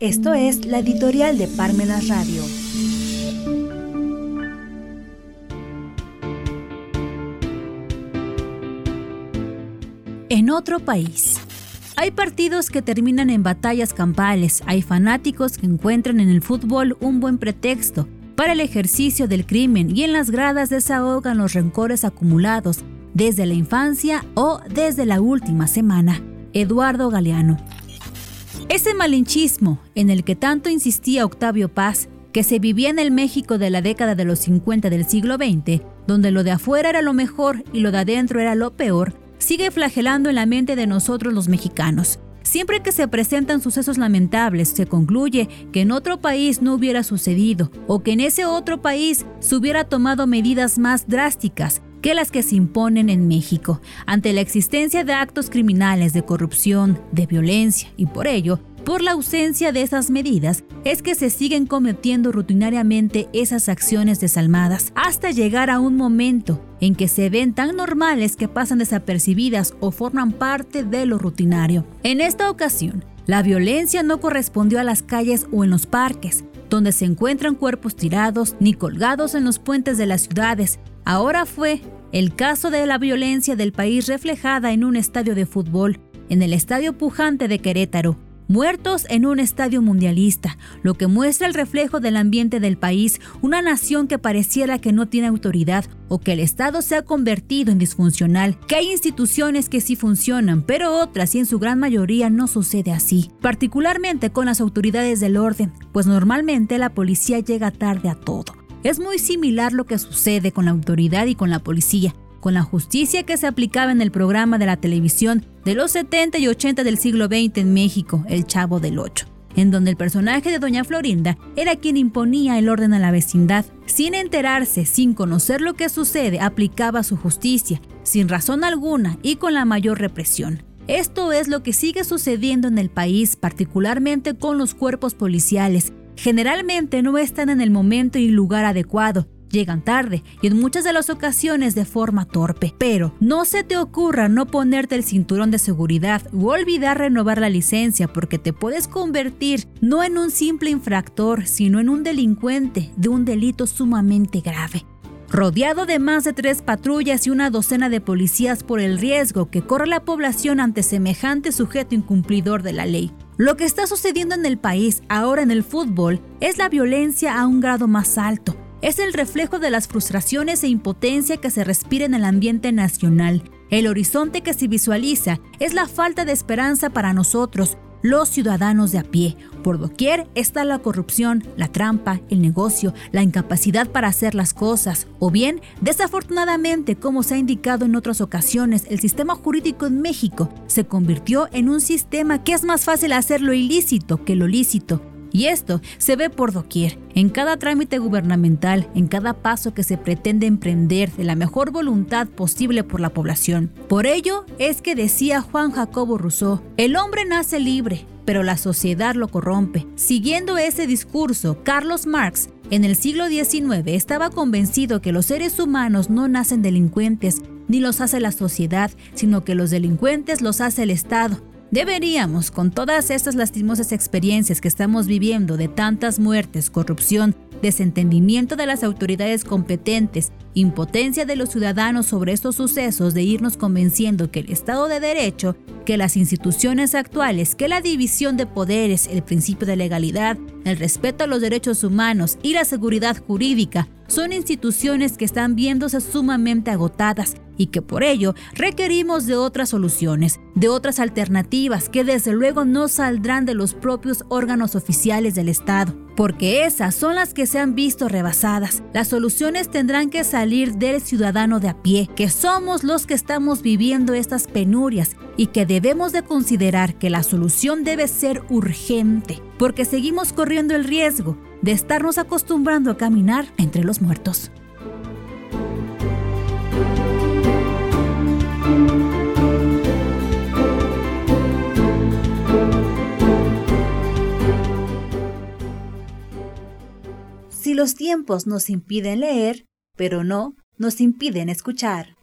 Esto es la editorial de Parmenas Radio. En otro país. Hay partidos que terminan en batallas campales, hay fanáticos que encuentran en el fútbol un buen pretexto para el ejercicio del crimen y en las gradas desahogan los rencores acumulados desde la infancia o desde la última semana. Eduardo Galeano. Ese malinchismo en el que tanto insistía Octavio Paz, que se vivía en el México de la década de los 50 del siglo XX, donde lo de afuera era lo mejor y lo de adentro era lo peor, sigue flagelando en la mente de nosotros los mexicanos. Siempre que se presentan sucesos lamentables, se concluye que en otro país no hubiera sucedido o que en ese otro país se hubiera tomado medidas más drásticas, que las que se imponen en México, ante la existencia de actos criminales de corrupción, de violencia y por ello, por la ausencia de esas medidas, es que se siguen cometiendo rutinariamente esas acciones desalmadas hasta llegar a un momento en que se ven tan normales que pasan desapercibidas o forman parte de lo rutinario. En esta ocasión, la violencia no correspondió a las calles o en los parques, donde se encuentran cuerpos tirados ni colgados en los puentes de las ciudades, Ahora fue el caso de la violencia del país reflejada en un estadio de fútbol, en el Estadio Pujante de Querétaro, muertos en un estadio mundialista, lo que muestra el reflejo del ambiente del país, una nación que pareciera que no tiene autoridad o que el Estado se ha convertido en disfuncional, que hay instituciones que sí funcionan, pero otras y en su gran mayoría no sucede así, particularmente con las autoridades del orden, pues normalmente la policía llega tarde a todo. Es muy similar lo que sucede con la autoridad y con la policía, con la justicia que se aplicaba en el programa de la televisión de los 70 y 80 del siglo XX en México, El Chavo del Ocho, en donde el personaje de Doña Florinda era quien imponía el orden a la vecindad. Sin enterarse, sin conocer lo que sucede, aplicaba su justicia, sin razón alguna y con la mayor represión. Esto es lo que sigue sucediendo en el país, particularmente con los cuerpos policiales, generalmente no están en el momento y lugar adecuado, llegan tarde y en muchas de las ocasiones de forma torpe. Pero no se te ocurra no ponerte el cinturón de seguridad o olvidar renovar la licencia porque te puedes convertir no en un simple infractor, sino en un delincuente de un delito sumamente grave. Rodeado de más de tres patrullas y una docena de policías por el riesgo que corre la población ante semejante sujeto incumplidor de la ley. Lo que está sucediendo en el país ahora en el fútbol es la violencia a un grado más alto. Es el reflejo de las frustraciones e impotencia que se respira en el ambiente nacional. El horizonte que se visualiza es la falta de esperanza para nosotros, los ciudadanos de a pie. Por doquier está la corrupción, la trampa, el negocio, la incapacidad para hacer las cosas. O bien, desafortunadamente, como se ha indicado en otras ocasiones, el sistema jurídico en México se convirtió en un sistema que es más fácil hacerlo ilícito que lo lícito. Y esto se ve por doquier, en cada trámite gubernamental, en cada paso que se pretende emprender de la mejor voluntad posible por la población. Por ello es que decía Juan Jacobo Rousseau, el hombre nace libre, pero la sociedad lo corrompe. Siguiendo ese discurso, Carlos Marx en el siglo XIX estaba convencido que los seres humanos no nacen delincuentes, ni los hace la sociedad, sino que los delincuentes los hace el Estado. Deberíamos, con todas estas lastimosas experiencias que estamos viviendo de tantas muertes, corrupción, desentendimiento de las autoridades competentes, impotencia de los ciudadanos sobre estos sucesos, de irnos convenciendo que el Estado de Derecho, que las instituciones actuales, que la división de poderes, el principio de legalidad, el respeto a los derechos humanos y la seguridad jurídica son instituciones que están viéndose sumamente agotadas y que por ello requerimos de otras soluciones, de otras alternativas que desde luego no saldrán de los propios órganos oficiales del Estado, porque esas son las que se han visto rebasadas. Las soluciones tendrán que salir del ciudadano de a pie, que somos los que estamos viviendo estas penurias y que debemos de considerar que la solución debe ser urgente, porque seguimos corriendo el riesgo de estarnos acostumbrando a caminar entre los muertos. Si los tiempos nos impiden leer, pero no nos impiden escuchar.